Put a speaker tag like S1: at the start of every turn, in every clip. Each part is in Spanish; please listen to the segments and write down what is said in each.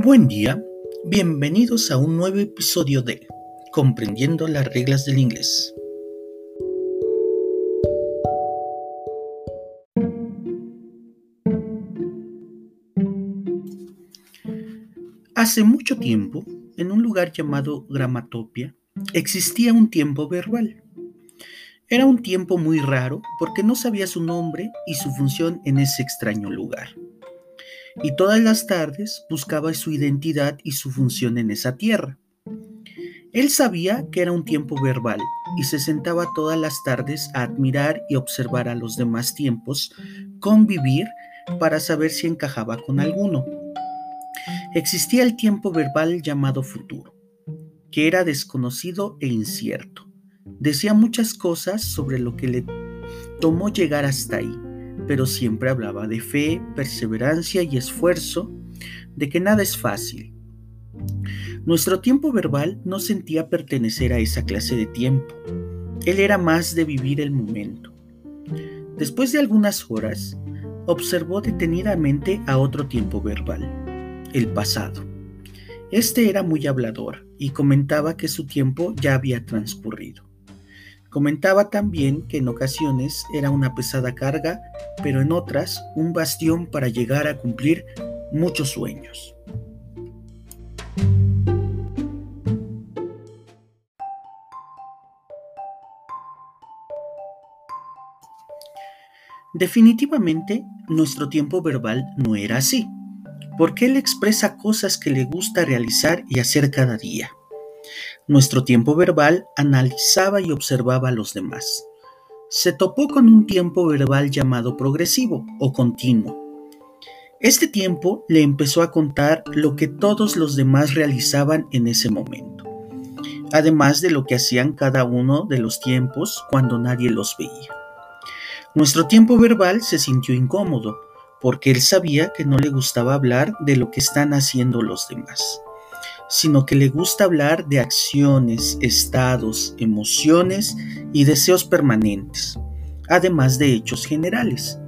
S1: Buen día, bienvenidos a un nuevo episodio de Comprendiendo las reglas del inglés. Hace mucho tiempo, en un lugar llamado Gramatopia, existía un tiempo verbal. Era un tiempo muy raro porque no sabía su nombre y su función en ese extraño lugar y todas las tardes buscaba su identidad y su función en esa tierra. Él sabía que era un tiempo verbal y se sentaba todas las tardes a admirar y observar a los demás tiempos, convivir para saber si encajaba con alguno. Existía el tiempo verbal llamado futuro, que era desconocido e incierto. Decía muchas cosas sobre lo que le tomó llegar hasta ahí pero siempre hablaba de fe, perseverancia y esfuerzo, de que nada es fácil. Nuestro tiempo verbal no sentía pertenecer a esa clase de tiempo. Él era más de vivir el momento. Después de algunas horas, observó detenidamente a otro tiempo verbal, el pasado. Este era muy hablador y comentaba que su tiempo ya había transcurrido. Comentaba también que en ocasiones era una pesada carga, pero en otras un bastión para llegar a cumplir muchos sueños. Definitivamente, nuestro tiempo verbal no era así, porque él expresa cosas que le gusta realizar y hacer cada día. Nuestro tiempo verbal analizaba y observaba a los demás. Se topó con un tiempo verbal llamado progresivo o continuo. Este tiempo le empezó a contar lo que todos los demás realizaban en ese momento, además de lo que hacían cada uno de los tiempos cuando nadie los veía. Nuestro tiempo verbal se sintió incómodo porque él sabía que no le gustaba hablar de lo que están haciendo los demás sino que le gusta hablar de acciones, estados, emociones y deseos permanentes, además de hechos generales.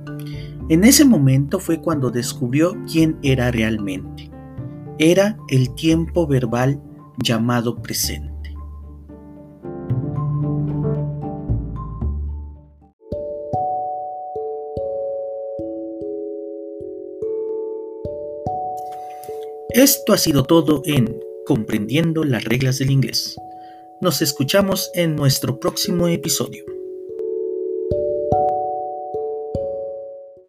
S1: En ese momento fue cuando descubrió quién era realmente. Era el tiempo verbal llamado presente. Esto ha sido todo en comprendiendo las reglas del inglés. Nos escuchamos en nuestro próximo episodio.